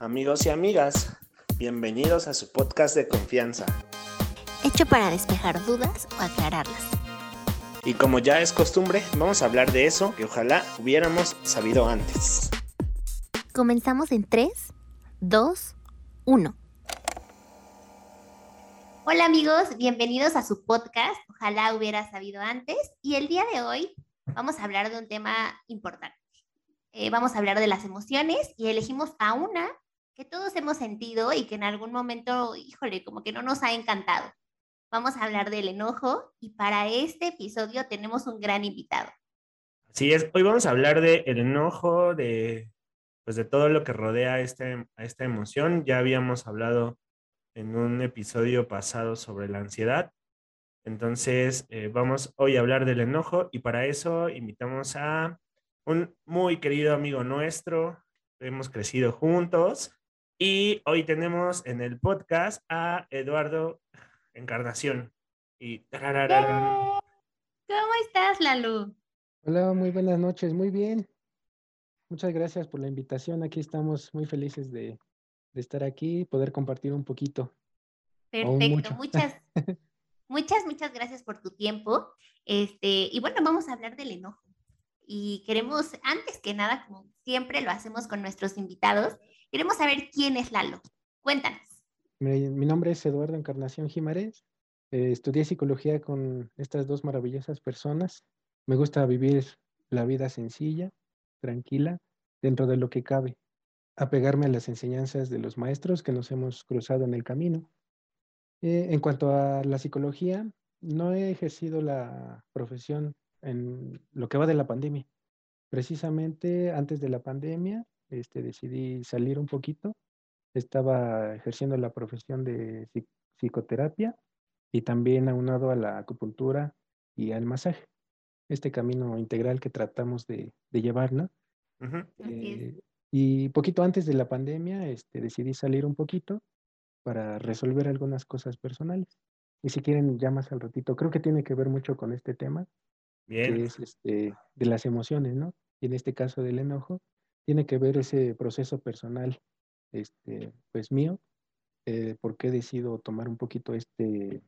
Amigos y amigas, bienvenidos a su podcast de confianza. Hecho para despejar dudas o aclararlas. Y como ya es costumbre, vamos a hablar de eso que ojalá hubiéramos sabido antes. Comenzamos en 3, 2, 1. Hola amigos, bienvenidos a su podcast. Ojalá hubiera sabido antes. Y el día de hoy vamos a hablar de un tema importante. Eh, vamos a hablar de las emociones y elegimos a una que todos hemos sentido y que en algún momento, híjole, como que no nos ha encantado. Vamos a hablar del enojo y para este episodio tenemos un gran invitado. Así es, hoy vamos a hablar del enojo, de, pues de todo lo que rodea este, a esta emoción. Ya habíamos hablado en un episodio pasado sobre la ansiedad. Entonces, eh, vamos hoy a hablar del enojo y para eso invitamos a un muy querido amigo nuestro. Hemos crecido juntos y hoy tenemos en el podcast a Eduardo Encarnación. Y... ¿Cómo estás, Lalu? Hola, muy buenas noches, muy bien. Muchas gracias por la invitación. Aquí estamos muy felices de, estar aquí y poder compartir un poquito. Perfecto, muchas, muchas, muchas gracias por tu tiempo. Este, y bueno, vamos a hablar del enojo. Y queremos, antes que nada, como siempre lo hacemos con nuestros invitados, Queremos saber quién es Lalo. Cuéntanos. Mi, nombre es Eduardo Encarnación Jiménez. Eh, estudié psicología con estas dos maravillosas personas. Me gusta vivir la vida sencilla, tranquila, dentro de lo que cabe. Apegarme a las enseñanzas de los maestros que nos hemos cruzado en el camino. Eh, en cuanto a la psicología, no he ejercido la profesión en lo que va de la pandemia. Precisamente antes de la pandemia este, decidí salir un poquito. Estaba ejerciendo la profesión de psicoterapia y también aunado a la acupuntura y al masaje. Este camino integral que tratamos de, llevar, ¿no? Eh, y poquito antes de la pandemia este, decidí salir un poquito para resolver algunas cosas personales. Y si quieren, ya más al ratito, creo que tiene que ver mucho con este tema, Bien. que es este, de las emociones, ¿no? Y en este caso del enojo, tiene que ver ese proceso personal, este, pues mío, eh, por qué decido tomar un poquito este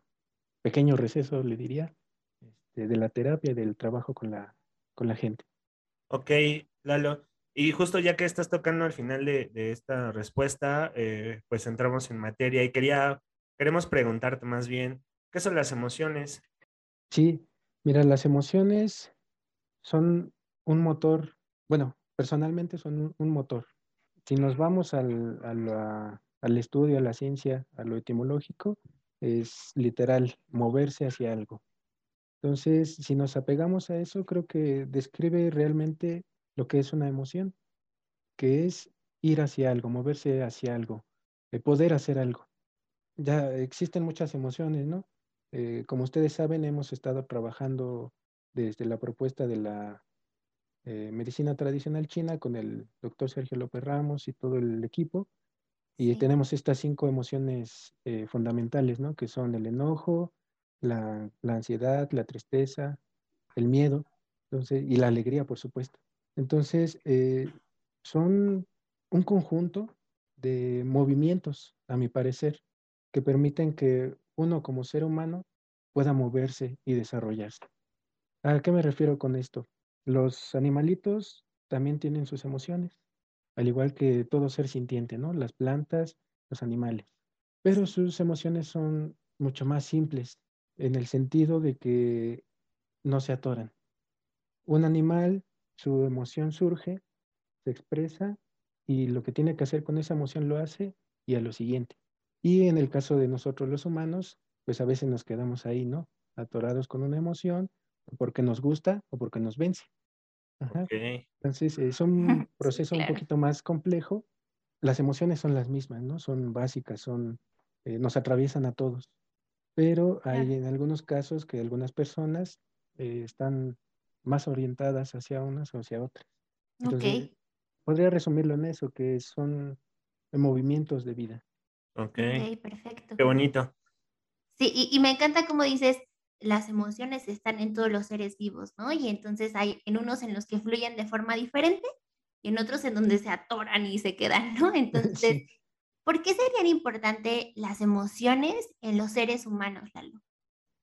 pequeño receso, le diría, este, de la terapia del trabajo con la, con la gente. Ok, Lalo. Y justo ya que estás tocando al final de, esta respuesta, eh, pues entramos en materia y quería, queremos preguntarte más bien, ¿qué son las emociones? Sí, mira, las emociones son un motor, bueno, personalmente son un, motor. Si nos vamos al, al estudio, a la ciencia, a lo etimológico, es literal, moverse hacia algo. Entonces, si nos apegamos a eso, creo que describe realmente lo que es una emoción, que es ir hacia algo, moverse hacia algo, poder hacer algo. Ya existen muchas emociones, ¿no? Eh, como ustedes saben, hemos estado trabajando desde la propuesta de la eh, medicina tradicional china con el doctor Sergio López Ramos y todo el equipo. Y tenemos estas cinco emociones eh, fundamentales, ¿no? Que son el enojo, la, ansiedad, la tristeza, el miedo entonces, y la alegría, por supuesto. Entonces, eh, son un conjunto de movimientos, a mi parecer, que permiten que uno como ser humano pueda moverse y desarrollarse. ¿A qué me refiero con esto? Los animalitos también tienen sus emociones, al igual que todo ser sintiente, ¿no? Las plantas, los animales. Pero sus emociones son mucho más simples, en el sentido de que no se atoran. Un animal, su emoción surge, se expresa y lo que tiene que hacer con esa emoción lo hace y a lo siguiente. Y en el caso de nosotros los humanos, pues a veces nos quedamos ahí, ¿no? Atorados con una emoción porque nos gusta o porque nos vence. Entonces, es un proceso un poquito más complejo. Las emociones son las mismas, ¿no? Son básicas, son, eh, nos atraviesan a todos. Pero hay en algunos casos que algunas personas eh, están más orientadas hacia unas o hacia otras. Entonces, Podría resumirlo en eso, que son movimientos de vida. Ok. perfecto. Qué bonito. Sí, y, y me encanta como dices, las emociones están en todos los seres vivos, ¿no? Y entonces hay en unos en los que fluyen de forma diferente y en otros en donde se atoran y se quedan, ¿no? Entonces, ¿por qué serían importantes las emociones en los seres humanos, Lalo?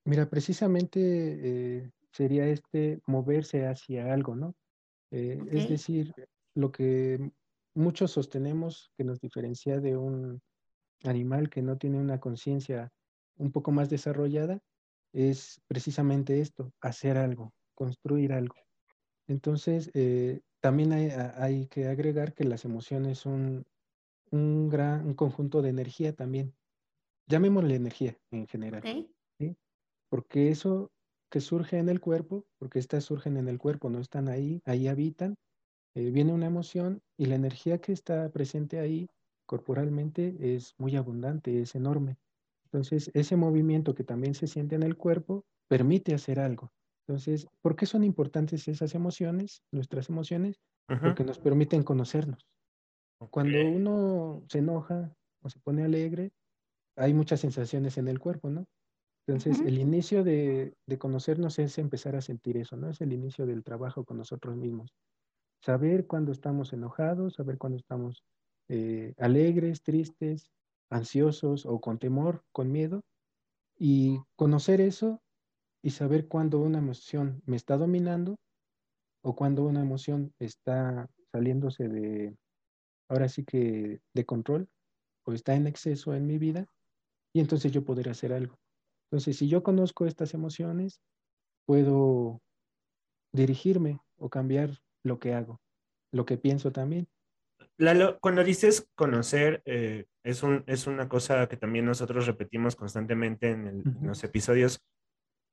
Mira, precisamente eh, sería este moverse hacia algo, ¿no? Eh, es decir, lo que muchos sostenemos que nos diferencia de un animal que no tiene una conciencia un poco más desarrollada es precisamente esto, hacer algo, construir algo. Entonces, eh, también hay, que agregar que las emociones son un gran un conjunto de energía también. Llamémosle energía en general. Porque eso que surge en el cuerpo, porque estas surgen en el cuerpo, no están ahí, ahí habitan, eh, viene una emoción y la energía que está presente ahí corporalmente es muy abundante, es enorme. Entonces, ese movimiento que también se siente en el cuerpo permite hacer algo. Entonces, ¿por qué son importantes esas emociones, nuestras emociones? Porque nos permiten conocernos. Cuando uno se enoja o se pone alegre, hay muchas sensaciones en el cuerpo, ¿no? Entonces, el inicio de, conocernos es empezar a sentir eso, ¿no? Es el inicio del trabajo con nosotros mismos. Saber cuándo estamos enojados, saber cuándo estamos eh, alegres, tristes, ansiosos o con temor, con miedo, y conocer eso y saber cuándo una emoción me está dominando o cuándo una emoción está saliéndose de, ahora sí que de control o está en exceso en mi vida, y entonces yo poder hacer algo. Entonces, si yo conozco estas emociones, puedo dirigirme o cambiar lo que hago, lo que pienso también. Cuando dices conocer, eh, es, un, es una cosa que también nosotros repetimos constantemente en, los episodios.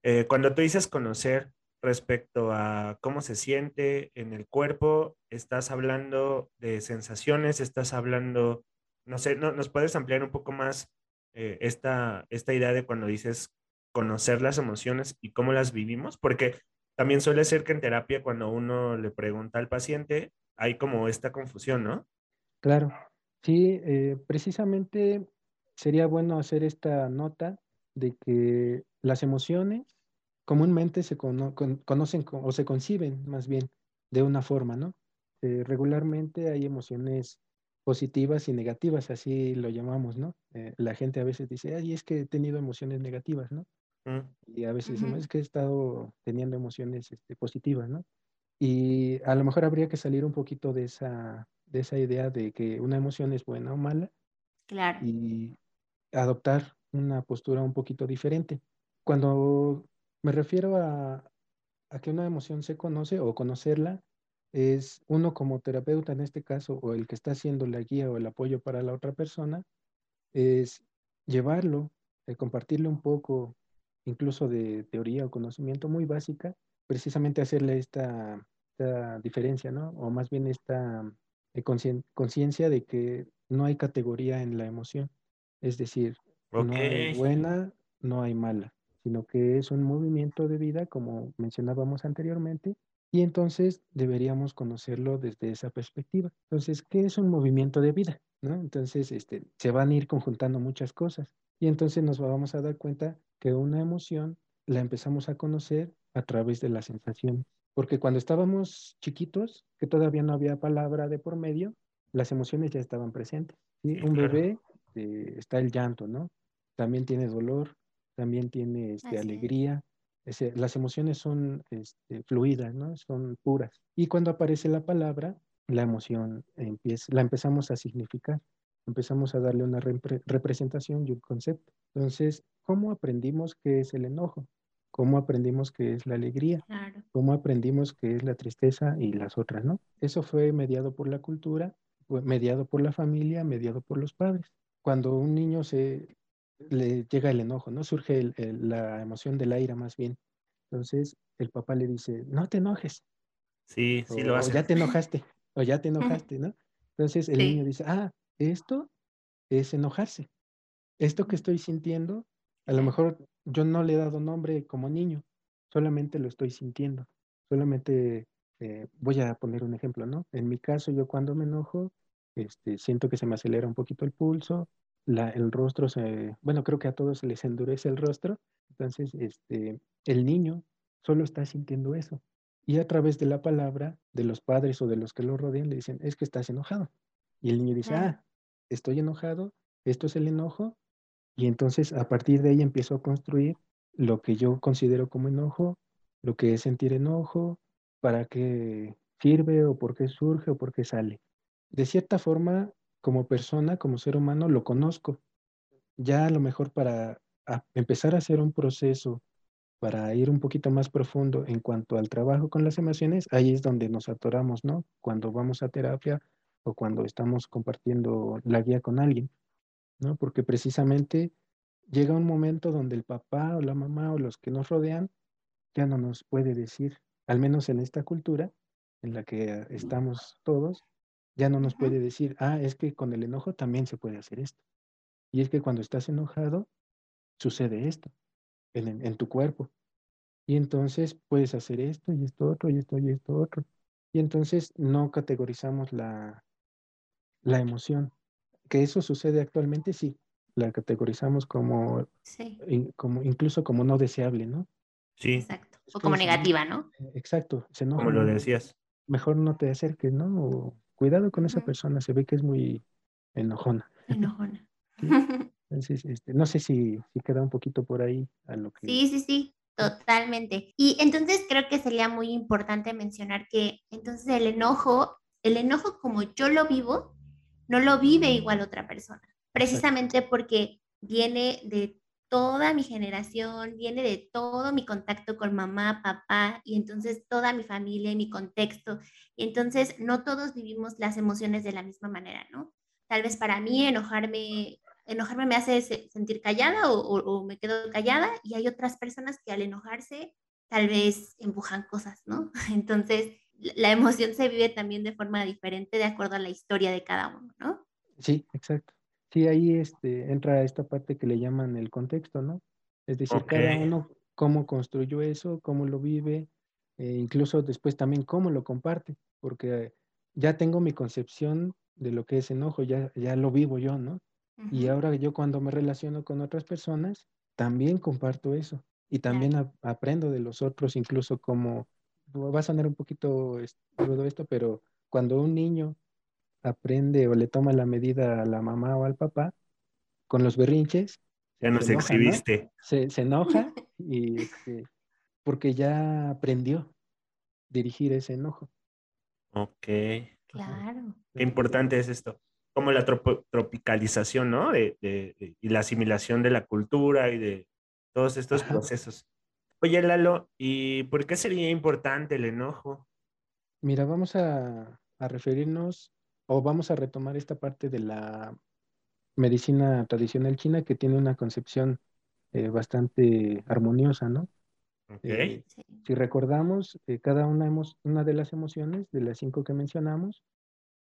Eh, cuando tú dices conocer respecto a cómo se siente en el cuerpo, estás hablando de sensaciones, estás hablando, no sé, no, ¿nos puedes ampliar un poco más eh, esta, esta idea de cuando dices conocer las emociones y cómo las vivimos, porque también suele ser que en terapia cuando uno le pregunta al paciente, hay como esta confusión, ¿no? Claro, sí, eh, precisamente sería bueno hacer esta nota de que las emociones comúnmente se conocen o se conciben más bien de una forma, ¿no? Eh, regularmente hay emociones positivas y negativas, así lo llamamos, ¿no? Eh, la gente a veces dice, ay, es que he tenido emociones negativas, ¿no? Mm. Y a veces es que he estado teniendo emociones este, positivas, ¿no? Y a lo mejor habría que salir un poquito de esa, de esa idea de que una emoción es buena o mala. Claro. Y adoptar una postura un poquito diferente. Cuando me refiero a, a que una emoción se conoce o conocerla, es uno como terapeuta en este caso, o el que está haciendo la guía o el apoyo para la otra persona, es llevarlo, eh, compartirle un poco, incluso de teoría o conocimiento muy básica, precisamente hacerle esta, diferencia, ¿no? O más bien esta eh, conciencia de que no hay categoría en la emoción. Es decir, no hay buena, no hay mala, sino que es un movimiento de vida, como mencionábamos anteriormente, y entonces deberíamos conocerlo desde esa perspectiva. Entonces, ¿qué es un movimiento de vida? ¿No? Entonces, este, se van a ir conjuntando muchas cosas y entonces nos vamos a dar cuenta que una emoción la empezamos a conocer a través de la sensación. Porque cuando estábamos chiquitos, que todavía no había palabra de por medio, las emociones ya estaban presentes. Un bebé eh, está el llanto, ¿no? También tiene dolor, también tiene este, alegría, las emociones son este, fluidas, ¿no? Son puras. Y cuando aparece la palabra, la emoción empieza, la empezamos a significar, empezamos a darle una representación y un concepto. Entonces, ¿cómo aprendimos qué es el enojo? ¿Cómo aprendimos qué es la alegría? ¿Cómo aprendimos qué es la tristeza y las otras, no? Eso fue mediado por la cultura, mediado por la familia, mediado por los padres. Cuando un niño se le llega el enojo, ¿no? Surge la emoción de la ira más bien. Entonces el papá le dice, no te enojes. Sí, sí lo hace. O ya te enojaste, o ya te enojaste, ¿no? Entonces el niño dice, ah, esto es enojarse. Esto que estoy sintiendo, a lo mejor yo no le he dado nombre como niño, solamente lo estoy sintiendo. Solamente eh, voy a poner un ejemplo, ¿no? En mi caso, yo cuando me enojo, este, siento que se me acelera un poquito el pulso, el rostro se, bueno, creo que a todos les endurece el rostro, entonces este, el niño solo está sintiendo eso. Y a través de la palabra de los padres o de los que lo rodean le dicen, es que estás enojado. Y el niño dice, ah, estoy enojado, esto es el enojo. Y entonces a partir de ahí empiezo a construir lo que yo considero como enojo, lo que es sentir enojo, para qué sirve o por qué surge o por qué sale. De cierta forma, como persona, como ser humano, lo conozco. Ya a lo mejor para empezar a hacer un proceso, para ir un poquito más profundo en cuanto al trabajo con las emociones, ahí es donde nos atoramos, ¿no? Cuando vamos a terapia o cuando estamos compartiendo la guía con alguien, ¿no? Porque precisamente llega un momento donde el papá o la mamá o los que nos rodean ya no nos puede decir, al menos en esta cultura en la que estamos todos, ya no nos puede decir, ah, es que con el enojo también se puede hacer esto. Y es que cuando estás enojado, sucede esto en, en- en tu cuerpo. Y entonces puedes hacer esto y esto otro y esto y esto otro. Y entonces no categorizamos la, la emoción. Que eso sucede actualmente, sí. La categorizamos como, Sí, in- como incluso como no deseable, ¿no? Sí, exacto. O como negativa, ¿no? Exacto, se enoja. como lo decías. Mejor no te acerques, ¿no? O cuidado con esa persona, se ve que es muy enojona. Enojona. Sí. Entonces, este, no sé si, si queda un poquito por ahí a lo que... Sí, sí, sí, totalmente. Y entonces creo que sería muy importante mencionar que entonces el enojo, el enojo como yo lo vivo, no lo vive igual otra persona, precisamente porque viene de toda mi generación, viene de todo mi contacto con mamá, papá y entonces toda mi familia y mi contexto. Y entonces no todos vivimos las emociones de la misma manera, ¿no? Tal vez para mí enojarme enojarme me hace se- sentir callada o, o- o me quedo callada y hay otras personas que al enojarse tal vez empujan cosas, ¿no? Entonces, la emoción se vive también de forma diferente de acuerdo a la historia de cada uno, ¿no? Sí, exacto. Sí, ahí este, entra esta parte que le llaman el contexto, ¿no? Es decir, Ok. cada uno cómo construyó eso, cómo lo vive, e incluso después también cómo lo comparte, porque ya tengo mi concepción de lo que es enojo, ya, ya lo vivo yo, ¿no? Y ahora yo cuando me relaciono con otras personas, también comparto eso y también ap- aprendo de los otros, incluso como, va a sonar un poquito es- rudo esto, pero cuando un niño aprende o le toma la medida a la mamá o al papá con los berrinches, Ya se nos enoja, ¿no? exhibiste. Se, se enoja y este, porque ya aprendió dirigir ese enojo. Ok. Qué Claro. importante es esto. Como la tropo- tropicalización, ¿no? De, de- de- y la asimilación de la cultura y de todos estos Ajá. procesos. Oye, Lalo, ¿y por qué sería importante el enojo? Mira, vamos a, a referirnos o vamos a retomar esta parte de la medicina tradicional china que tiene una concepción eh, bastante armoniosa, ¿no? Ok. Eh, si recordamos, eh, cada una, una de las emociones, de las cinco que mencionamos,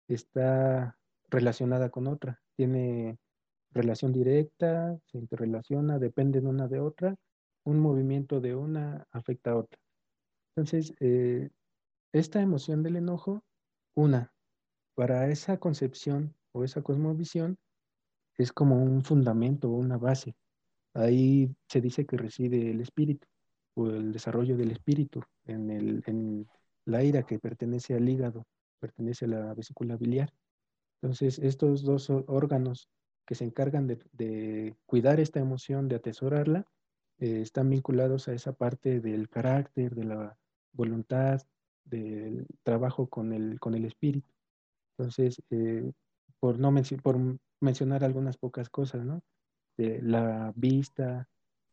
está relacionada con otra. Tiene relación directa, se interrelaciona, dependen una de otra. Un movimiento de una afecta a otra. Entonces, eh, esta emoción del enojo, una, para esa concepción o esa cosmovisión, es como un fundamento o una base. Ahí se dice que reside el espíritu o el desarrollo del espíritu en, el, en la ira que pertenece al hígado, pertenece a la vesícula biliar. Entonces, estos dos órganos que se encargan de cuidar esta emoción, de atesorarla, eh, están vinculados a esa parte del carácter, de la voluntad, del trabajo con el, con el espíritu. Entonces, eh, por, no menci- por mencionar algunas pocas cosas, ¿no? De la vista,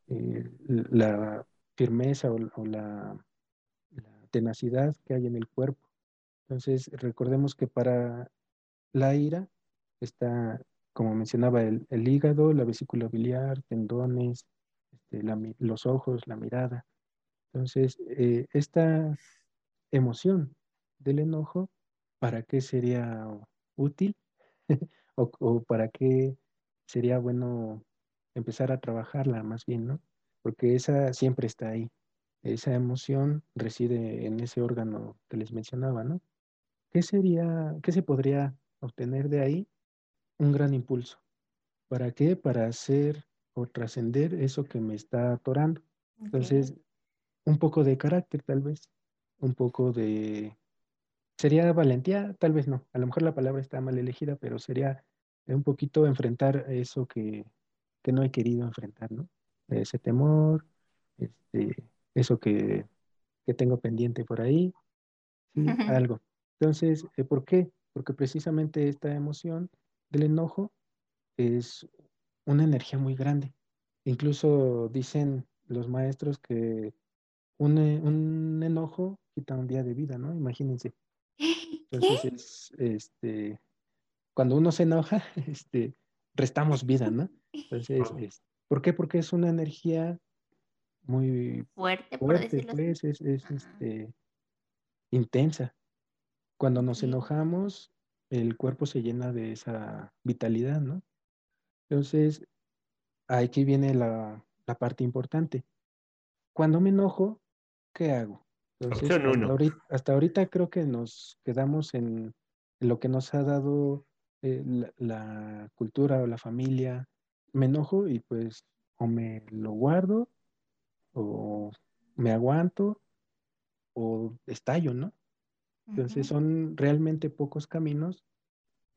eh, la firmeza o, o la, la tenacidad que hay en el cuerpo. Entonces, recordemos que para la ira está, como mencionaba, el, el hígado, la vesícula biliar, tendones, este, los ojos, la mirada. Entonces, eh, esta emoción del enojo, ¿para qué sería útil? o, o para qué sería bueno empezar a trabajarla más bien, ¿no? Porque esa siempre está ahí. Esa emoción reside en ese órgano que les mencionaba, ¿no? ¿Qué sería, qué se podría obtener de ahí? Un gran impulso. ¿Para qué? Para hacer trascender eso que me está atorando. Ok. Entonces, un poco de carácter tal vez. un poco de, sería valentía, tal vez no, a lo mejor la palabra está mal elegida, pero sería un poquito enfrentar eso que, que no he querido enfrentar, ¿no? Ese temor, este, eso que, que tengo pendiente por ahí, ¿sí? algo. Entonces, eh, ¿por qué? Porque precisamente esta emoción del enojo es una energía muy grande. Incluso dicen los maestros que un, eh, un enojo quita un día de vida, ¿no? Imagínense. Entonces, este, cuando uno se enoja, este, restamos vida, ¿no? Entonces, ¿por qué? Porque es una energía muy fuerte, por decirlo pues, es, este, intensa. Cuando nos enojamos, el cuerpo se llena de esa vitalidad, ¿no? Entonces, aquí viene la, la parte importante. Cuando me enojo, ¿qué hago? Entonces, hasta, ahorita, creo que nos quedamos en, lo que nos ha dado eh, la, cultura o la familia. Me enojo y pues o me lo guardo o me aguanto o estallo, ¿no? Entonces son realmente pocos caminos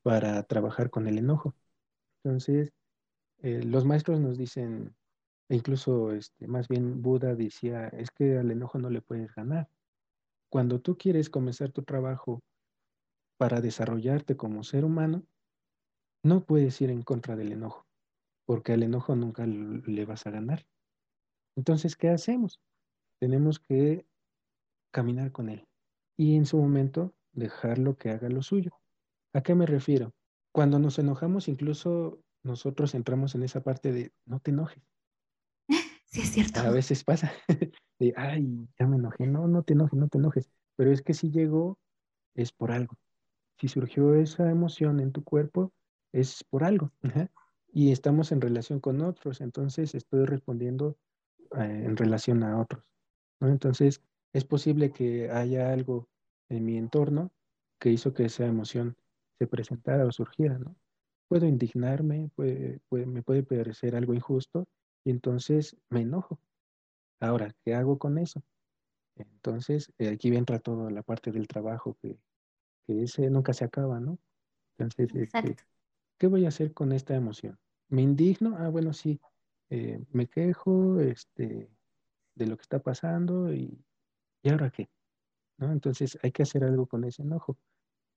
para trabajar con el enojo. Entonces, eh, los maestros nos dicen, e incluso este, más bien Buda decía, es que al enojo no le puedes ganar. Cuando tú quieres comenzar tu trabajo para desarrollarte como ser humano, no puedes ir en contra del enojo, porque al enojo nunca le vas a ganar. Entonces, ¿qué hacemos? Tenemos que caminar con él y en su momento dejarlo que haga lo suyo. ¿A qué me refiero? Cuando nos enojamos, incluso nosotros entramos en esa parte de no te enojes. Sí, es cierto. A veces pasa de, ay, ya me enojé. No, no te enojes, no te enojes. Pero es que si llegó, es por algo. Si surgió esa emoción en tu cuerpo, es por algo. Y estamos en relación con otros, entonces estoy respondiendo eh, en relación a otros. Entonces, es posible que haya algo en mi entorno que hizo que esa emoción se presentara o surgiera, ¿no? Puedo indignarme, me puede parecer algo injusto y entonces me enojo. Ahora, ¿qué hago con eso? Entonces, eh, aquí entra toda la parte del trabajo que, ese nunca se acaba, ¿no? Entonces, este, ¿qué voy a hacer con esta emoción? ¿Me indigno? Ah, bueno, sí, eh, me quejo este, de lo que está pasando y, ¿y ahora qué? ¿No? Entonces, hay que hacer algo con ese enojo.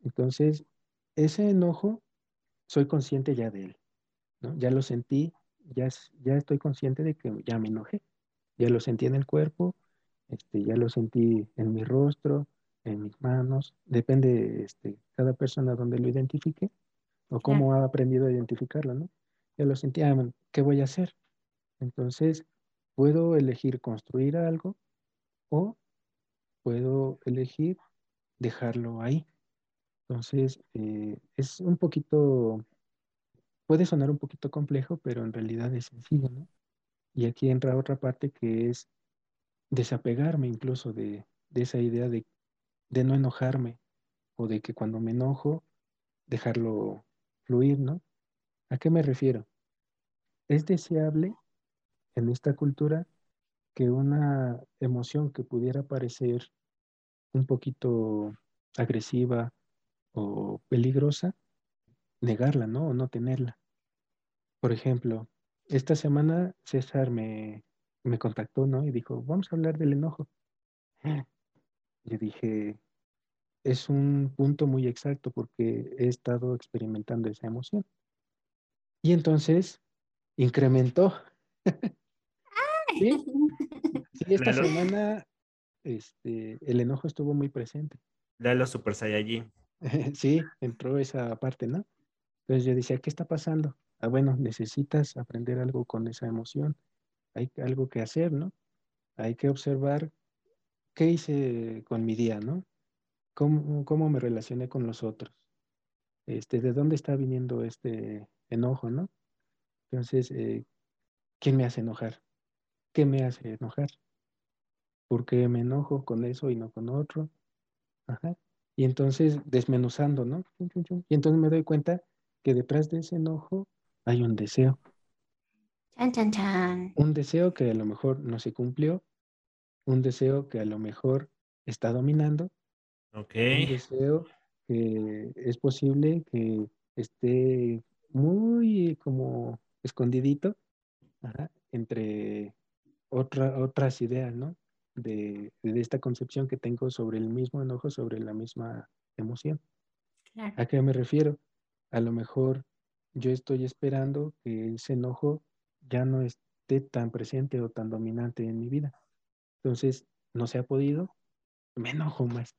Entonces, ese enojo, soy consciente ya de él, ¿no? Ya lo sentí, ya, ya estoy consciente de que ya me enojé, ya lo sentí en el cuerpo, este, ya lo sentí en mi rostro, en mis manos, depende este, cada persona donde lo identifique o cómo ha aprendido a identificarlo, ¿no? Ya lo sentí, ah, ¿qué voy a hacer? Entonces, puedo elegir construir algo o puedo elegir dejarlo ahí. Entonces, eh, es un poquito, puede sonar un poquito complejo, pero en realidad es sencillo, ¿no? Y aquí entra otra parte que es desapegarme incluso de, esa idea de, de, no enojarme o de que cuando me enojo, dejarlo fluir, ¿no? ¿A qué me refiero? Es deseable en esta cultura que una emoción que pudiera parecer un poquito agresiva o peligrosa, negarla, ¿no? O no tenerla. Por ejemplo, esta semana César me, me contactó, ¿no? Y dijo, vamos a hablar del enojo. Yo dije, es un punto muy exacto porque he estado experimentando esa emoción. Y entonces incrementó. ¿Sí? esta semana este, el enojo estuvo muy presente. Los Super Saiyajin. sí, entró esa parte, ¿no? Entonces yo decía, ¿qué está pasando? Ah, bueno, necesitas aprender algo con esa emoción. Hay algo que hacer, ¿no? Hay que observar qué hice con mi día, ¿no? ¿Cómo, cómo me relacioné con los otros? Este, ¿De dónde está viniendo este enojo, no? Entonces, eh, ¿quién me hace enojar? ¿Qué me hace enojar? ¿Por qué me enojo con eso y no con otro? Ajá. Y entonces desmenuzando, ¿no? Y entonces me doy cuenta que detrás de ese enojo hay un deseo. Chan, chan, chan. Un deseo que a lo mejor no se cumplió, un deseo que a lo mejor está dominando. Ok. Un deseo que es posible que esté muy como escondidito ajá, entre otra, otras ideas, ¿no? De, de, esta concepción que tengo sobre el mismo enojo, sobre la misma emoción. Claro. ¿A qué me refiero? A lo mejor yo estoy esperando que ese enojo ya no esté tan presente o tan dominante en mi vida. Entonces, no se ha podido, me enojo más.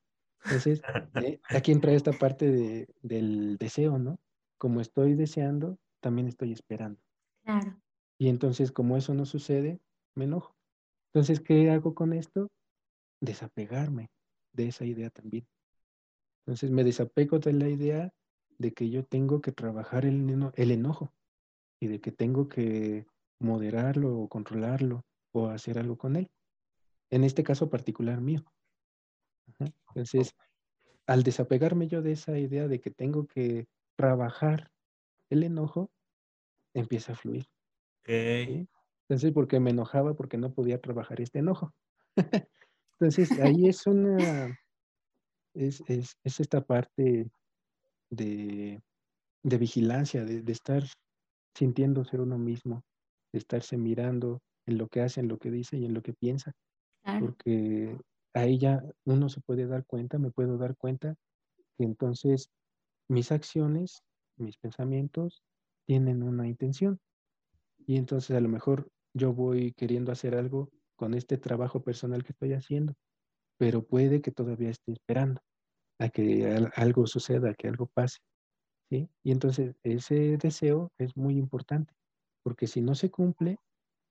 Entonces, eh, aquí entra esta parte de, del deseo, ¿no? Como estoy deseando, también estoy esperando. Claro. Y entonces, como eso no sucede, me enojo. Entonces, ¿qué hago con esto? Desapegarme de esa idea también. Entonces, me desapego de la idea de que yo tengo que trabajar el, eno el enojo y de que tengo que moderarlo o controlarlo o hacer algo con él. En este caso particular mío. Ajá. Entonces, al desapegarme yo de esa idea de que tengo que trabajar el enojo, empieza a fluir. Okay. ¿sí? Entonces, porque me enojaba porque no podía trabajar este enojo. Entonces, ahí es una, es, es, es esta parte de, de vigilancia, de, de, estar sintiéndose uno mismo, de estarse mirando en lo que hace, en lo que dice y en lo que piensa. Claro. Porque ahí ya uno se puede dar cuenta, me puedo dar cuenta que entonces mis acciones, mis pensamientos tienen una intención. Y entonces a lo mejor yo voy queriendo hacer algo con este trabajo personal que estoy haciendo, pero puede que todavía esté esperando a que algo suceda, a que algo pase. ¿sí? Y entonces ese deseo es muy importante, porque si no se cumple,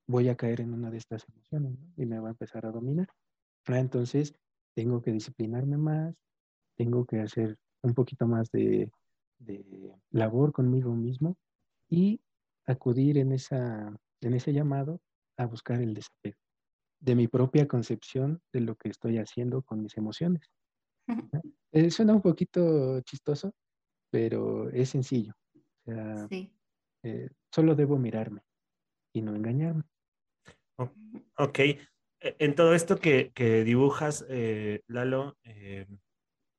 voy a caer en una de estas emociones y me va a empezar a dominar. Ah, entonces tengo que disciplinarme más, tengo que hacer un poquito más de, de labor conmigo mismo y acudir en, esa, en ese llamado a buscar el desapego de mi propia concepción de lo que estoy haciendo con mis emociones. Eh, suena un poquito chistoso, pero es sencillo. O sea, Sí. eh, solo debo mirarme y no engañarme. Ok. E- En todo esto que, que dibujas, eh, Lalo, eh,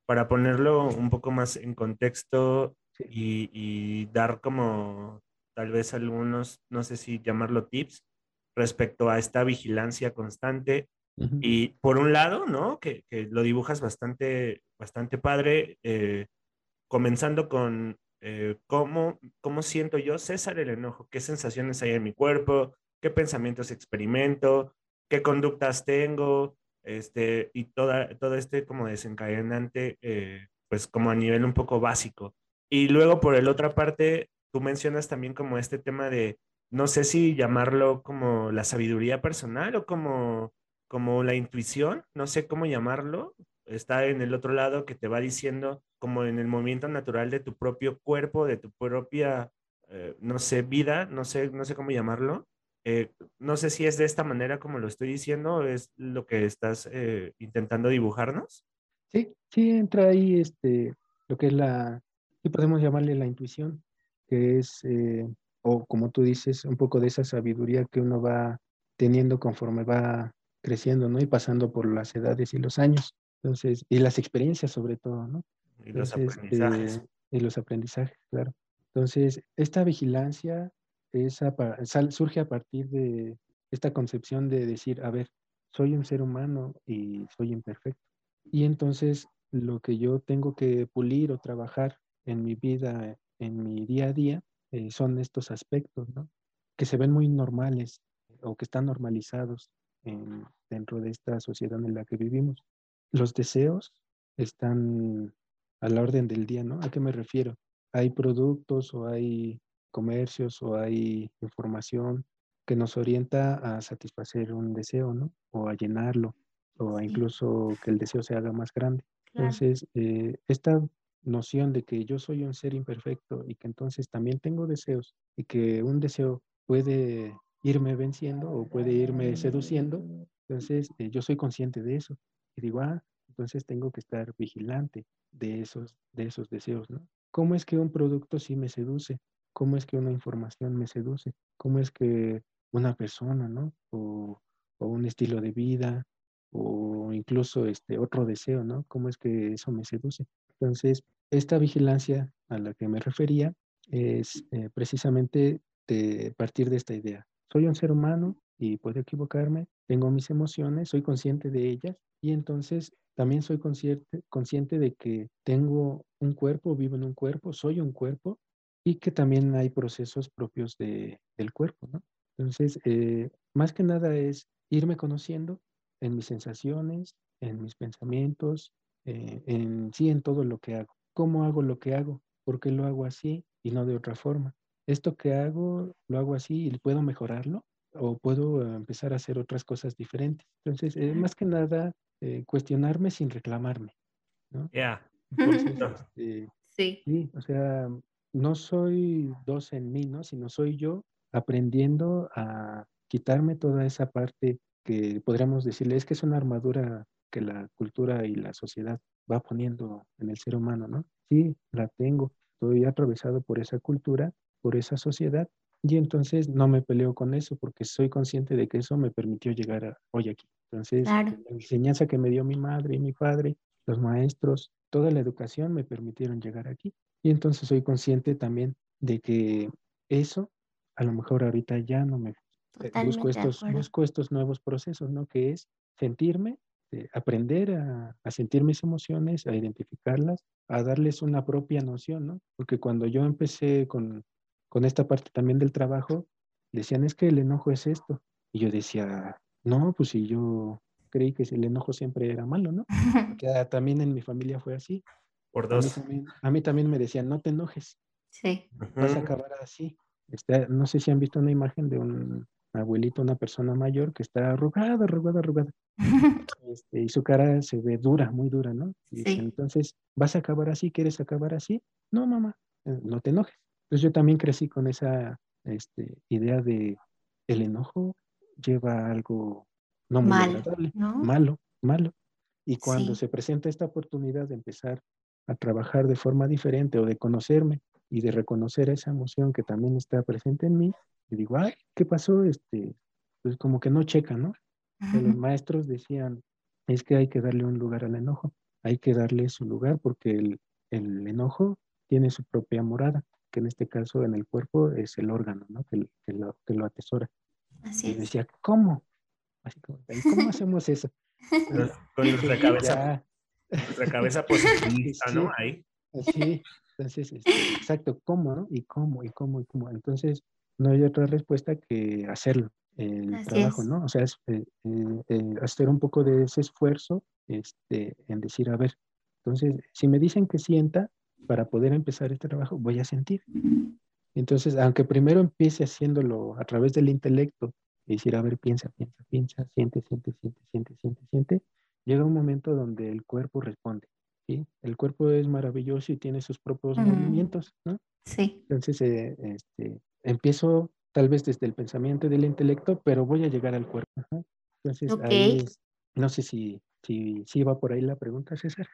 para ponerlo un poco más en contexto Sí. y, y dar como tal vez algunos, no sé si llamarlo tips, respecto a esta vigilancia constante. Y por un lado, ¿no? Que, que lo dibujas bastante, bastante padre, eh, comenzando con eh, cómo, cómo siento yo, César, el enojo, qué sensaciones hay en mi cuerpo, qué pensamientos experimento, qué conductas tengo, este, y toda, todo este como desencadenante, eh, pues como a nivel un poco básico. Y luego por el otra parte, tú mencionas también como este tema de, no sé si llamarlo como la sabiduría personal o como, como la intuición, no sé cómo llamarlo, está en el otro lado que te va diciendo como en el movimiento natural de tu propio cuerpo, de tu propia, eh, no sé, vida, no sé, no sé cómo llamarlo. Eh, no sé si es de esta manera como lo estoy diciendo es lo que estás eh, intentando dibujarnos. Sí, sí entra ahí este, lo que es la, sí podemos llamarle la intuición, que es, eh, o como tú dices, un poco de esa sabiduría que uno va teniendo conforme va creciendo, ¿no? Y pasando por las edades y los años. Entonces, y las experiencias sobre todo, ¿no? Y los Entonces, aprendizajes. eh, y los aprendizajes, claro. Entonces, esta vigilancia es a pa- sal- surge a partir de esta concepción de decir, a ver, soy un ser humano y soy imperfecto. Y entonces lo que yo tengo que pulir o trabajar en mi vida, en mi día a día, eh, son estos aspectos, ¿no? Que se ven muy normales o que están normalizados en- dentro de esta sociedad en la que vivimos. Los deseos están a la orden del día, ¿no? ¿A qué me refiero? Hay productos o hay comercios o hay información que nos orienta a satisfacer un deseo, ¿no? O a llenarlo, o a incluso que el deseo se haga más grande. Claro. Entonces, eh, esta noción de que yo soy un ser imperfecto y que entonces también tengo deseos y que un deseo puede irme venciendo o puede irme seduciendo, entonces eh, yo soy consciente de eso y digo, ah, entonces tengo que estar vigilante de esos, de esos deseos, ¿no? ¿Cómo es que un producto sí me seduce? ¿Cómo es que una información me seduce? ¿Cómo es que una persona, ¿no? O, o un estilo de vida o incluso este otro deseo, ¿no? ¿Cómo es que eso me seduce? Entonces, esta vigilancia a la que me refería es eh, precisamente de partir de esta idea. Soy un ser humano y puedo equivocarme, tengo mis emociones, soy consciente de ellas y entonces también soy consciente, consciente de que tengo un cuerpo, vivo en un cuerpo, soy un cuerpo y que también hay procesos propios de, del cuerpo. Entonces, eh, más que nada es irme conociendo en mis sensaciones, en mis pensamientos, eh, en sí, en todo lo que hago. ¿Cómo hago lo que hago? ¿Por qué lo hago así y no de otra forma? ¿Esto que hago lo hago así y puedo mejorarlo? ¿O puedo empezar a hacer otras cosas diferentes? Entonces, eh, más que nada, eh, cuestionarme sin reclamarme, ¿no? Ya. Este, sí. sí. O sea, no soy dos en mí, ¿no? Sino soy yo aprendiendo a quitarme toda esa parte que podríamos decirle, es que es una armadura que la cultura y la sociedad va poniendo en el ser humano, ¿no? Sí, la tengo, estoy atravesado por esa cultura, por esa sociedad, y entonces no me peleo con eso porque soy consciente de que eso me permitió llegar a hoy aquí. Entonces, la enseñanza que me dio mi madre y mi padre, los maestros, toda la educación me permitieron llegar aquí. Y entonces soy consciente también de que eso a lo mejor ahorita ya no me eh, busco estos, busco estos nuevos procesos, ¿no? Que es sentirme, eh, aprender a, a, sentir mis emociones, a identificarlas, a darles una propia noción, ¿no? Porque cuando yo empecé con, con esta parte también del trabajo, decían, es que el enojo es esto. Y yo decía, no, pues si yo creí que el enojo siempre era malo, ¿no? Que también en mi familia fue así. Por dos. A mí también, a mí también me decían, no te enojes. Sí. Vas a acabar así. Este, no sé si han visto una imagen de un, abuelito, una persona mayor que está arrugada, arrugada, arrugada. Este, y su cara se ve dura, muy dura, ¿no? Y entonces, ¿vas a acabar así? ¿Quieres acabar así? No, mamá, eh, no te enojes. Entonces yo también crecí con esa este, idea de el enojo lleva algo no muy agradable, malo, malo. Y cuando se presenta esta oportunidad de empezar a trabajar de forma diferente o de conocerme y de reconocer esa emoción que también está presente en mí, y digo, ay, ¿qué pasó? Este, pues como que no checa, ¿no? Los maestros decían, es que hay que darle un lugar al enojo, hay que darle su lugar porque el, el enojo tiene su propia morada, que en este caso en el cuerpo es el órgano, ¿no? Que, que, lo, que lo, atesora. Así y decía, ¿cómo? Así como, ¿cómo hacemos eso? Con nuestra cabeza, nuestra cabeza positivista, ¿no? Ahí. Sí, entonces, este, exacto, ¿cómo, no? Y cómo, y cómo, y cómo. Entonces, no hay otra respuesta que hacerlo, el trabajo, ¿no? O sea, es, eh, eh, eh, hacer un poco de ese esfuerzo este, en decir, a ver, entonces, si me dicen que sienta, para poder empezar este trabajo, voy a sentir. Entonces, aunque primero empiece haciéndolo a través del intelecto, y decir, a ver, piensa, piensa, piensa, siente, siente, siente, siente, siente, siente, llega un momento donde el cuerpo responde. ¿sí? El cuerpo es maravilloso y tiene sus propios movimientos, ¿no? Sí. Entonces, este, empiezo tal vez desde el pensamiento y del intelecto, pero voy a llegar al cuerpo. Entonces, ahí no sé si, si, si va por ahí la pregunta, César.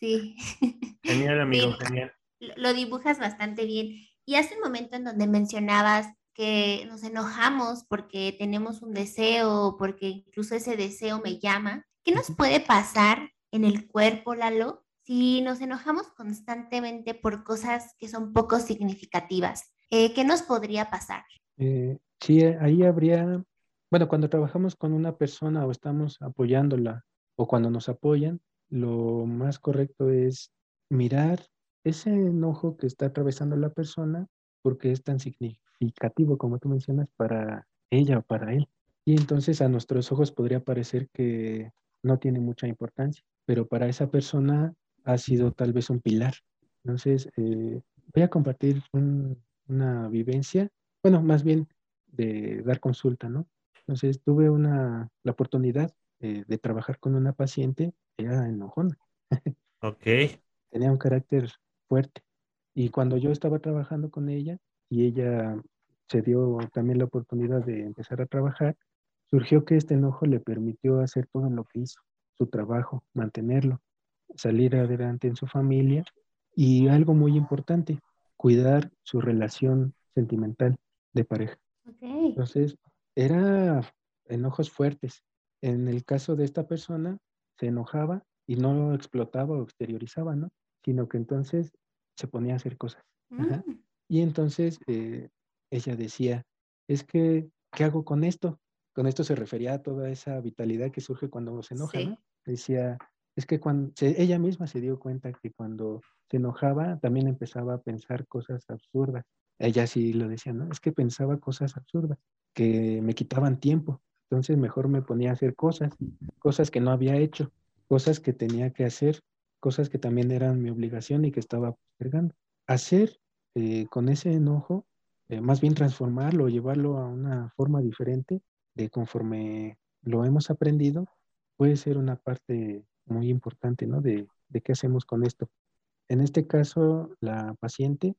Sí. genial, amigo, genial. Lo dibujas bastante bien. Y hace un momento en donde mencionabas que nos enojamos porque tenemos un deseo, porque incluso ese deseo me llama. ¿Qué nos puede pasar en el cuerpo, Lalo, si nos enojamos constantemente por cosas que son poco significativas? Eh, ¿qué nos podría pasar? Eh, sí, ahí habría, bueno, cuando trabajamos con una persona o estamos apoyándola o cuando nos apoyan, lo más correcto es mirar ese enojo que está atravesando la persona porque es tan significativo como tú mencionas para ella o para él. Y entonces a nuestros ojos podría parecer que no tiene mucha importancia, pero para esa persona ha sido tal vez un pilar. Entonces, eh, voy a compartir un, una vivencia, bueno, más bien de dar consulta, ¿no? Entonces tuve una, la oportunidad eh, de trabajar con una paciente, ella enojona. Ok. Tenía un carácter fuerte. Y cuando yo estaba trabajando con ella y ella se dio también la oportunidad de empezar a trabajar, surgió que este enojo le permitió hacer todo lo que hizo, su trabajo, mantenerlo, salir adelante en su familia y algo muy importante, cuidar su relación sentimental de pareja. Entonces, era enojos fuertes, En el caso de esta persona, se enojaba y no explotaba o exteriorizaba, ¿no? Sino que entonces se ponía a hacer cosas. Ajá. Mm, Y entonces eh, ella decía, es que, ¿qué hago con esto? Con esto se refería a toda esa vitalidad que surge cuando uno se enoja, ¿no? Decía, es que cuando se- ella misma se dio cuenta que cuando se enojaba también empezaba a pensar cosas absurdas. Ella sí lo decía, ¿no? Es que pensaba cosas absurdas, que me quitaban tiempo. Entonces mejor me ponía a hacer cosas, cosas que no había hecho, cosas que tenía que hacer, cosas que también eran mi obligación y que estaba postergando. Hacer eh, con ese enojo, eh, más bien transformarlo, llevarlo a una forma diferente de conforme lo hemos aprendido, puede ser una parte muy importante, ¿no? De, de qué hacemos con esto. En este caso, la paciente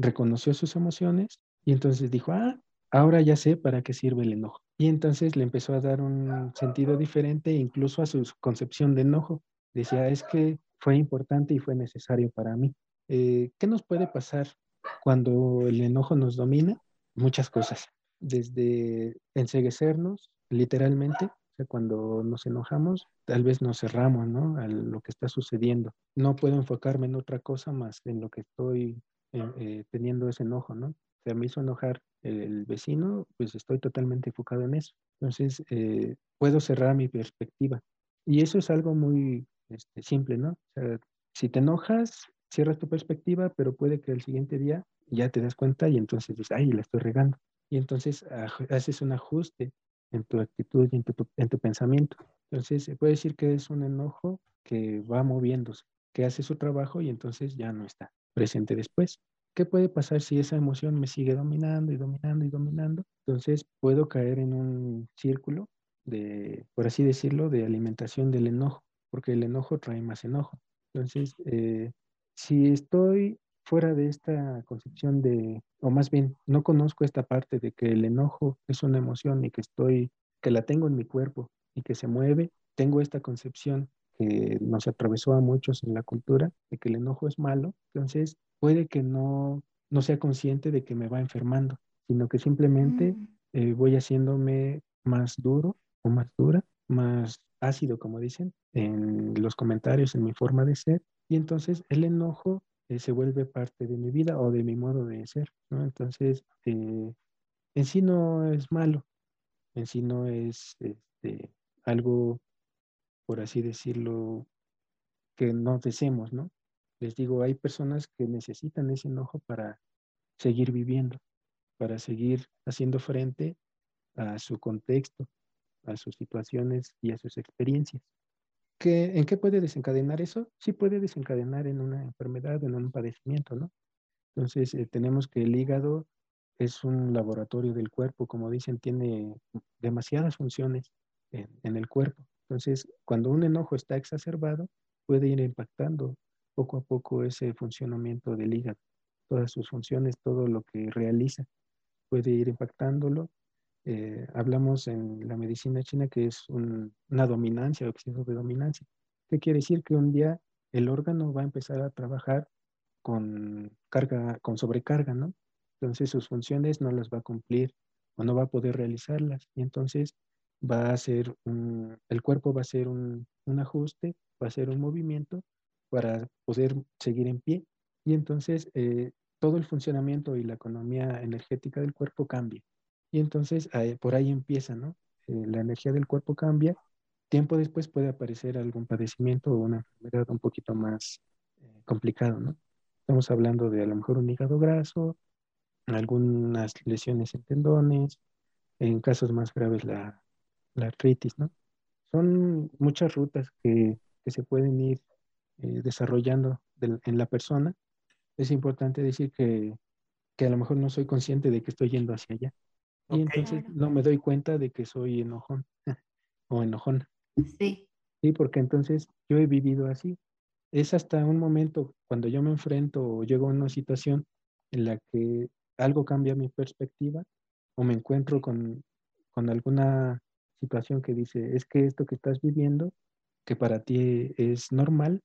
reconoció sus emociones y entonces dijo, ah, ahora ya sé para qué sirve el enojo. Y entonces le empezó a dar un sentido diferente incluso a su concepción de enojo. Decía, es que fue importante y fue necesario para mí. Eh, ¿Qué nos puede pasar cuando el enojo nos domina? Muchas cosas, desde enseguecernos, literalmente, cuando nos enojamos, tal vez nos cerramos, ¿no? A lo que está sucediendo. No puedo enfocarme en otra cosa más en lo que estoy eh, eh, teniendo ese enojo, ¿no? O sea, me hizo enojar el, el vecino, pues estoy totalmente enfocado en eso. Entonces, eh, puedo cerrar mi perspectiva. Y eso es algo muy este, simple, ¿no? O sea, si te enojas, cierras tu perspectiva, pero puede que el siguiente día ya te das cuenta y entonces dices, ay, la estoy regando. Y entonces haces un ajuste en tu actitud y en tu, en tu pensamiento. Entonces, se puede decir que es un enojo que va moviéndose, que hace su trabajo y entonces ya no está presente después. ¿Qué puede pasar si esa emoción me sigue dominando y dominando y dominando? Entonces puedo caer en un círculo de, por así decirlo, de alimentación del enojo, porque el enojo trae más enojo. Entonces, eh, si estoy fuera de esta concepción de, o más bien, no conozco esta parte de que el enojo es una emoción y que estoy, que la tengo en mi cuerpo y que se mueve, tengo esta concepción que nos atravesó a muchos en la cultura de que el enojo es malo, entonces puede que no, no sea consciente de que me va enfermando, sino que simplemente Mm, eh, voy haciéndome más duro o más dura, más ácido, como dicen, en los comentarios, en mi forma de ser, y entonces el enojo eh, se vuelve parte de mi vida o de mi modo de ser, ¿no? Entonces, eh, en sí no es malo, en sí no es este, algo, por así decirlo, que no deseemos, ¿no? Les digo, hay personas que necesitan ese enojo para seguir viviendo, para seguir haciendo frente a su contexto, a sus situaciones y a sus experiencias. ¿Qué, ¿En qué puede desencadenar eso? Sí puede desencadenar en una enfermedad, en un padecimiento, ¿no? Entonces, eh, tenemos que el hígado es un laboratorio del cuerpo, como dicen, tiene demasiadas funciones en, en el cuerpo. Entonces, cuando un enojo está exacerbado, puede ir impactando poco a poco ese funcionamiento del hígado, todas sus funciones, todo lo que realiza, puede ir impactándolo. Eh, hablamos en la medicina china que es un- una dominancia o exceso de dominancia. ¿Qué quiere decir? Que un día el órgano va a empezar a trabajar con carga, con sobrecarga, ¿no? Entonces sus funciones no las va a cumplir o no va a poder realizarlas. Y entonces va a ser un, el cuerpo va a hacer un, un ajuste, va a hacer un movimiento para poder seguir en pie. Y entonces eh, todo el funcionamiento y la economía energética del cuerpo cambia. Y entonces eh, por ahí empieza, ¿no? Eh, la energía del cuerpo cambia. Tiempo después puede aparecer algún padecimiento o una enfermedad un poquito más eh, complicado, ¿no? Estamos hablando de a lo mejor un hígado graso, algunas lesiones en tendones, en casos más graves la, la artritis, ¿no? Son muchas rutas que, que se pueden ir eh, desarrollando de- en la persona. Es importante decir que, que a lo mejor no soy consciente de que estoy yendo hacia allá. Y entonces no me doy cuenta de que soy enojón o enojona. Sí. Sí, porque entonces yo he vivido así. Es hasta un momento cuando yo me enfrento o llego a una situación en la que algo cambia mi perspectiva o me encuentro con, con alguna situación que dice, es que esto que estás viviendo, que para ti es normal,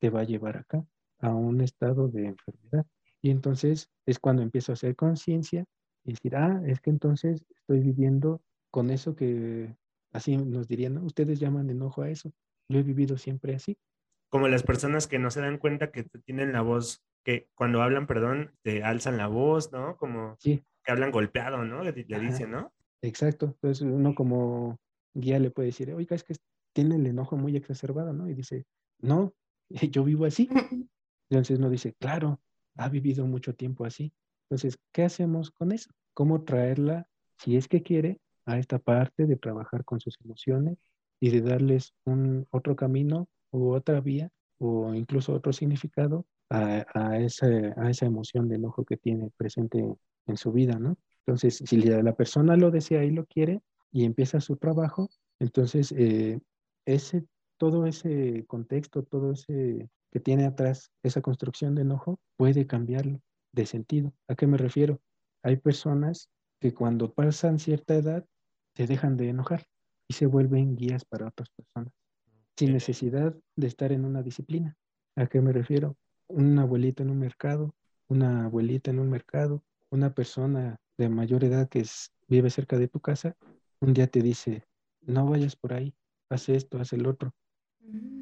te va a llevar acá, a un estado de enfermedad. Y entonces es cuando empiezo a hacer conciencia y decir, ah, es que entonces estoy viviendo con eso que así nos dirían, ¿no? Ustedes llaman enojo a eso. Yo he vivido siempre así. Como las personas que no se dan cuenta que tienen la voz, que cuando hablan, perdón, te alzan la voz, ¿no? Como Sí, que hablan golpeado, ¿no? Le, le dicen, ¿no? Exacto. Entonces uno como guía le puede decir, oiga, es que tiene el enojo muy exacerbado, ¿no? Y dice, no, yo vivo así. Entonces uno dice, claro, ha vivido mucho tiempo así. Entonces, ¿qué hacemos con eso? ¿Cómo traerla, si es que quiere, a esta parte de trabajar con sus emociones y de darles un otro camino u otra vía o incluso otro significado a, a, ese- a esa emoción de enojo que tiene presente en su vida, ¿no? Entonces, si la, persona lo desea y lo quiere y empieza su trabajo, entonces eh, ese, todo ese contexto, todo ese que tiene atrás esa construcción de enojo, puede cambiarlo de sentido. ¿A qué me refiero? Hay personas que cuando pasan cierta edad se dejan de enojar y se vuelven guías para otras personas, sin necesidad de estar en una disciplina. ¿A qué me refiero? Un abuelito en un mercado, una abuelita en un mercado, una persona de mayor edad que es- vive cerca de tu casa, un día te dice, no vayas por ahí, haz esto, haz el otro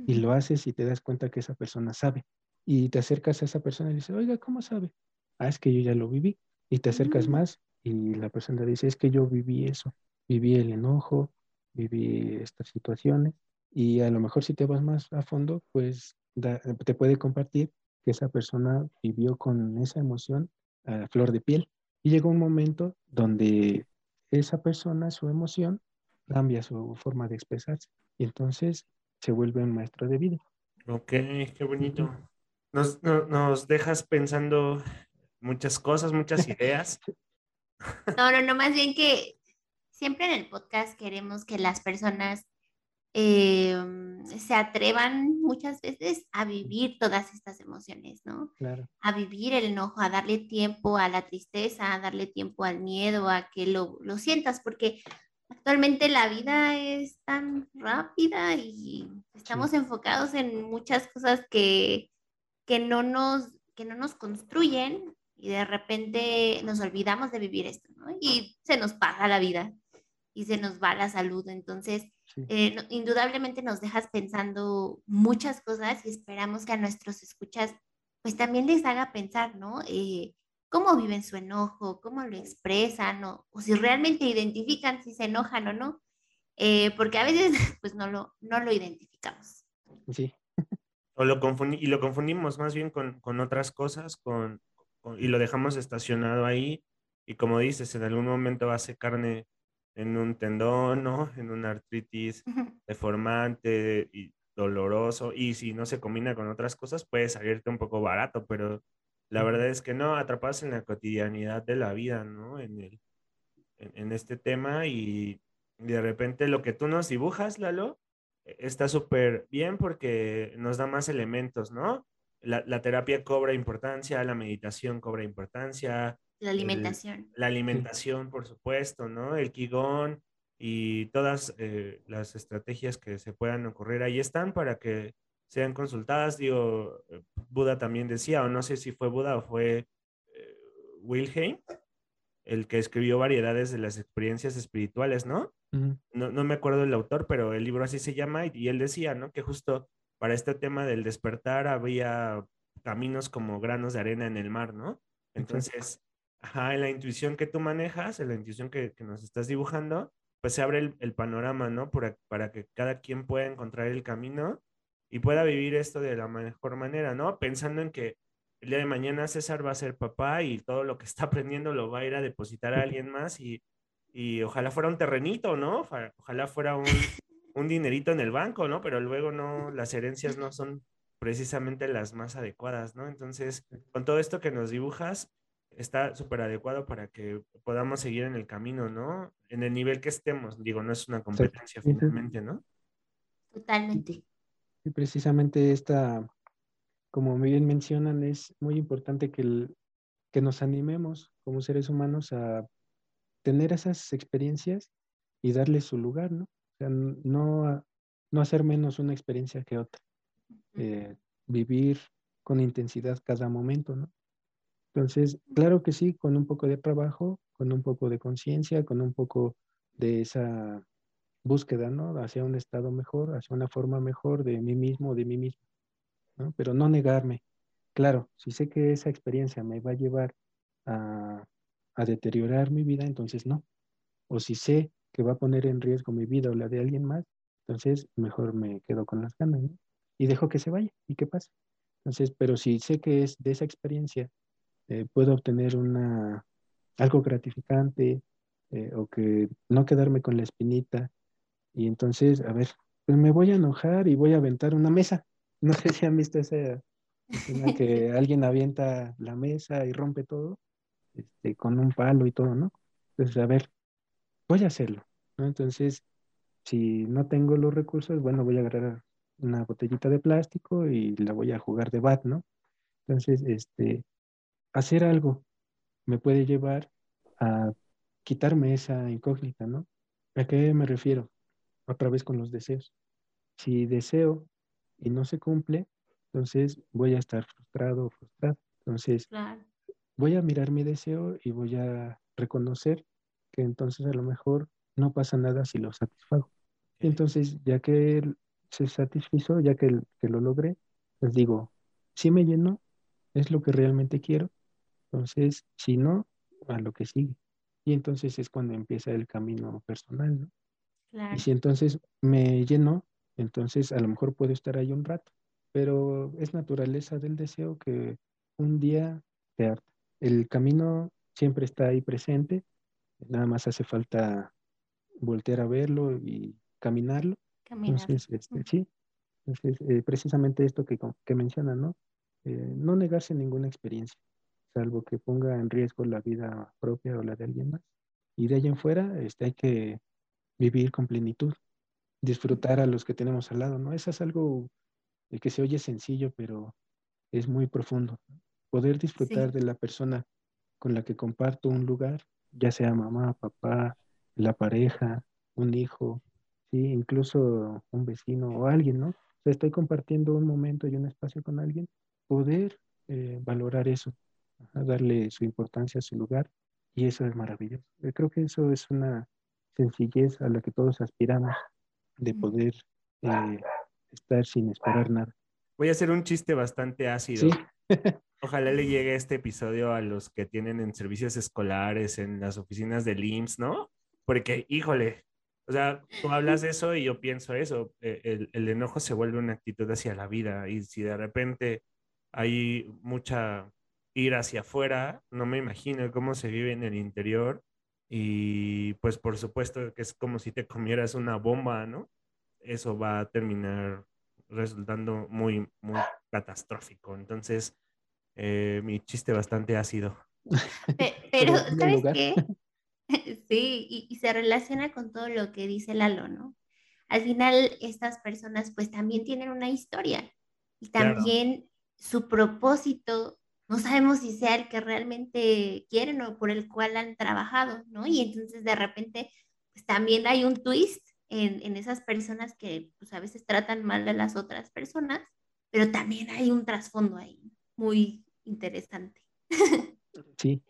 y lo haces y te das cuenta que esa persona sabe. Y te acercas a esa persona y dices, oiga, ¿cómo sabe? Ah, es que yo ya lo viví. Y te acercas Mm. más y la persona dice, es que yo viví eso, viví el enojo, viví estas situaciones. Y a lo mejor si te vas más a fondo, pues da- te puede compartir que esa persona vivió con esa emoción a flor de piel. Y llegó un momento donde esa persona, su emoción, cambia su forma de expresarse. Y entonces se vuelve un maestro de vida. Ok, qué bonito. Nos, no- nos dejas pensando muchas cosas, muchas ideas. No, no, no, más bien que siempre en el podcast queremos que las personas eh, se atrevan muchas veces a vivir todas estas emociones, ¿no? Claro. A vivir el enojo, a darle tiempo a la tristeza, a darle tiempo al miedo, a que lo, lo sientas, porque actualmente la vida es tan rápida y estamos enfocados en muchas cosas que, que no nos, que no nos construyen y de repente nos olvidamos de vivir esto, ¿no? Y se nos pasa la vida y se nos va la salud. Entonces, Sí. eh, no- indudablemente nos dejas pensando muchas cosas y esperamos que a nuestros escuchas pues también les haga pensar, ¿no? Eh, cómo viven su enojo, cómo lo expresan, o, o si realmente identifican si se enojan o no, Eh, porque a veces pues no lo, no lo identificamos. Sí, O lo y lo confundimos más bien con, con otras cosas con, con- y lo dejamos estacionado ahí. Y como dices, en algún momento hace carne en un tendón, ¿no? En una artritis deformante y doloroso. Y si no se combina con otras cosas, puede salirte un poco barato, pero la verdad es que no, atrapas en la cotidianidad de la vida, ¿no? En el, en, en este tema y de repente lo que tú nos dibujas, Lalo, eh, está súper bien porque nos da más elementos, ¿no? La, la terapia cobra importancia, la meditación cobra importancia, La alimentación. la alimentación, por supuesto, ¿no? El Qigong y todas eh, las estrategias que se puedan ocurrir ahí están para que sean consultadas. Digo, eh, Buda también decía, o no sé si fue Buda o fue eh, Wilhelm, el que escribió variedades de las experiencias espirituales, ¿no? No, no me acuerdo el autor, pero el libro así se llama y, y él decía, ¿no? Que justo para este tema del despertar había caminos como granos de arena en el mar, ¿no? Entonces, ajá, en la intuición que tú manejas, en la intuición que, que nos estás dibujando, pues se abre el, el panorama, ¿no? Para, para que cada quien pueda encontrar el camino y pueda vivir esto de la mejor manera, ¿no? Pensando en que el día de mañana César va a ser papá y todo lo que está aprendiendo lo va a ir a depositar a alguien más y, y ojalá fuera un terrenito, ¿no? Oja- Ojalá fuera un, un dinerito en el banco, ¿no? Pero luego no, las herencias no son precisamente las más adecuadas, ¿no? Entonces, con todo esto que nos dibujas, está súper adecuado para que podamos seguir en el camino, ¿no? En el nivel que estemos, digo, no es una competencia Sí, finalmente, ¿no? Totalmente. Y precisamente esta, como bien mencionan, es muy importante que, el- que nos animemos como seres humanos a tener esas experiencias y darle su lugar, ¿no? O sea, no, no hacer menos una experiencia que otra. eh, vivir con intensidad cada momento, ¿no? Entonces, claro que sí, con un poco de trabajo, con un poco de conciencia, con un poco de esa búsqueda, ¿no? Hacia un estado mejor, hacia una forma mejor de mí mismo, de mí mismo, ¿no? Pero no negarme. Claro, si sé que esa experiencia me va a llevar a, a deteriorar mi vida, entonces no. O si sé que va a poner en riesgo mi vida o la de alguien más, entonces mejor me quedo con las ganas, ¿no? Y dejo que se vaya y que pase. Entonces, pero si sé que es de esa experiencia, eh, puedo obtener una, algo gratificante eh, o que no quedarme con la espinita. Y entonces, a ver, pues me voy a enojar y voy a aventar una mesa. No sé si han visto esa escena que alguien avienta la mesa y rompe todo este, con un palo y todo, ¿no? Entonces, a ver, voy a hacerlo, ¿no? Entonces, si no tengo los recursos, bueno, voy a agarrar una botellita de plástico y la voy a jugar de bat, ¿no? Entonces, este, hacer algo me puede llevar a quitarme esa incógnita, ¿no? ¿A qué me refiero? Otra vez con los deseos. Si deseo y no se cumple, entonces voy a estar frustrado o frustrado. Entonces, voy a mirar mi deseo y voy a reconocer que entonces a lo mejor no pasa nada si lo satisfago. Entonces, ya que se satisfizo, ya que, que lo logré, les digo, si me lleno, es lo que realmente quiero. Entonces, si no, a lo que sigue. Y entonces es cuando empieza el camino personal, ¿no? Y si entonces me lleno, entonces a lo mejor puedo estar ahí un rato, pero es naturaleza del deseo que un día te harta. El camino siempre está ahí presente, nada más hace falta voltear a verlo y caminarlo. Entonces, este, sí, entonces, eh, precisamente esto que, que menciona, ¿no? Eh, no negarse ninguna experiencia salvo que ponga en riesgo la vida propia o la de alguien más. Y de ahí en fuera este, hay que vivir con plenitud, disfrutar a los que tenemos al lado, ¿no? Eso es algo que se oye sencillo, pero es muy profundo. Poder disfrutar de la persona con la que comparto un lugar, ya sea mamá, papá, la pareja, un hijo, sí, incluso un vecino o alguien, ¿no? O sea, estoy compartiendo un momento y un espacio con alguien, poder eh, valorar eso, darle su importancia a su lugar y eso es maravilloso. Yo creo que eso es una sencillez a la que todos aspiramos de poder eh, estar sin esperar nada. Voy a hacer un chiste bastante ácido. Ojalá le llegue este episodio a los que tienen en servicios escolares, en las oficinas del IMSS, ¿no? Porque, híjole, o sea, tú hablas de eso y yo pienso eso. Eh, el, el enojo se vuelve una actitud hacia la vida y si de repente hay mucha ir hacia afuera, no me imagino cómo se vive en el interior y pues por supuesto que es como si te comieras una bomba, ¿no? Eso va a terminar resultando muy, muy catastrófico. Entonces, eh, mi chiste bastante ácido. Pero, ¿sabes qué? Sí, y, se relaciona con todo lo que dice Lalo, ¿no? Al final, estas personas pues también tienen una historia y también su propósito no sabemos si sea el que realmente quieren o por el cual han trabajado, ¿no? Y entonces de repente, pues también hay un twist en, esas personas que pues a veces tratan mal a las otras personas, pero también hay un trasfondo ahí muy interesante. Sí.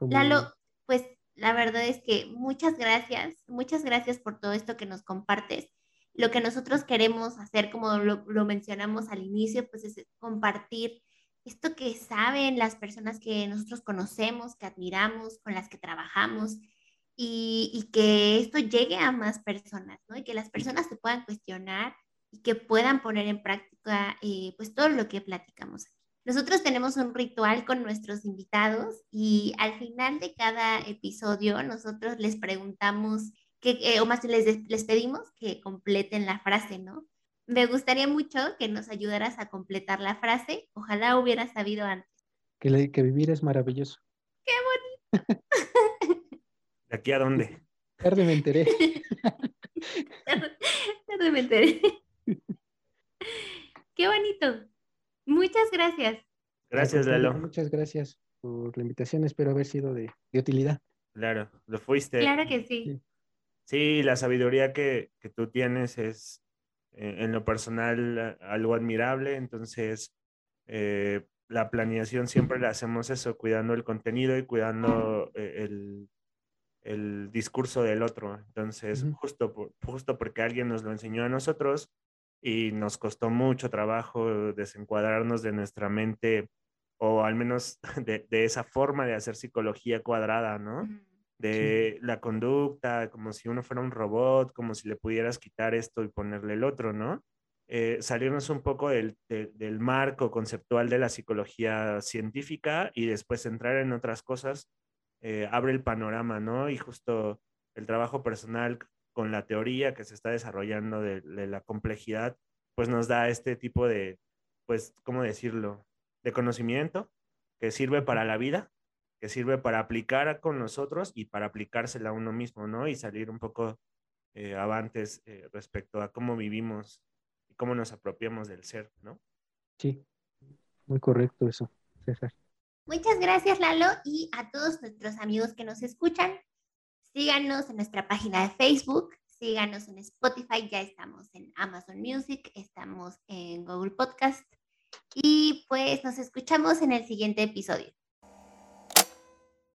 Lalo, pues la verdad es que muchas gracias, muchas gracias por todo esto que nos compartes. Lo que nosotros queremos hacer, como lo, lo mencionamos al inicio, pues es compartir esto que saben las personas que nosotros conocemos, que admiramos, con las que trabajamos, y, que esto llegue a más personas, ¿no? Y que las personas se puedan cuestionar y que puedan poner en práctica eh, pues todo lo que platicamos. Nosotros tenemos un ritual con nuestros invitados y al final de cada episodio nosotros les preguntamos, que, eh, o más les, les pedimos que completen la frase, ¿no? Me gustaría mucho que nos ayudaras a completar la frase. Ojalá hubiera sabido antes. Que, que vivir es maravilloso. ¡Qué bonito! ¿De aquí a dónde? Tarde me enteré. Tarde me enteré. ¡Qué bonito! Muchas gracias. Gracias, Lalo. Muchas gracias por la invitación. Espero haber sido de, utilidad. Claro, lo fuiste. Claro que sí. Sí, la sabiduría que, que tú tienes es eh, en lo personal algo admirable, entonces eh, la planeación siempre la hacemos eso, cuidando el contenido y cuidando eh, el, el discurso del otro. Entonces, justo, justo porque alguien nos lo enseñó a nosotros y nos costó mucho trabajo desencuadrarnos de nuestra mente o al menos de, esa forma de hacer psicología cuadrada, ¿no? De la conducta, como si uno fuera un robot, como si le pudieras quitar esto y ponerle el otro, ¿no? Eh, salirnos un poco del, del, marco conceptual de la psicología científica y después entrar en otras cosas, eh, abre el panorama, ¿no? Y justo el trabajo personal con la teoría que se está desarrollando de, de la complejidad, pues nos da este tipo de, pues, ¿cómo decirlo? de conocimiento que sirve para la vida, que sirve para aplicar con nosotros y para aplicársela a uno mismo, ¿no? Y salir un poco eh, avantes eh, respecto a cómo vivimos y cómo nos apropiamos del ser, ¿no? Sí, muy correcto eso, César. Muchas gracias, Lalo, y a todos nuestros amigos que nos escuchan. Síganos en nuestra página de Facebook, síganos en Spotify, ya estamos en Amazon Music, estamos en Google Podcast y pues nos escuchamos en el siguiente episodio.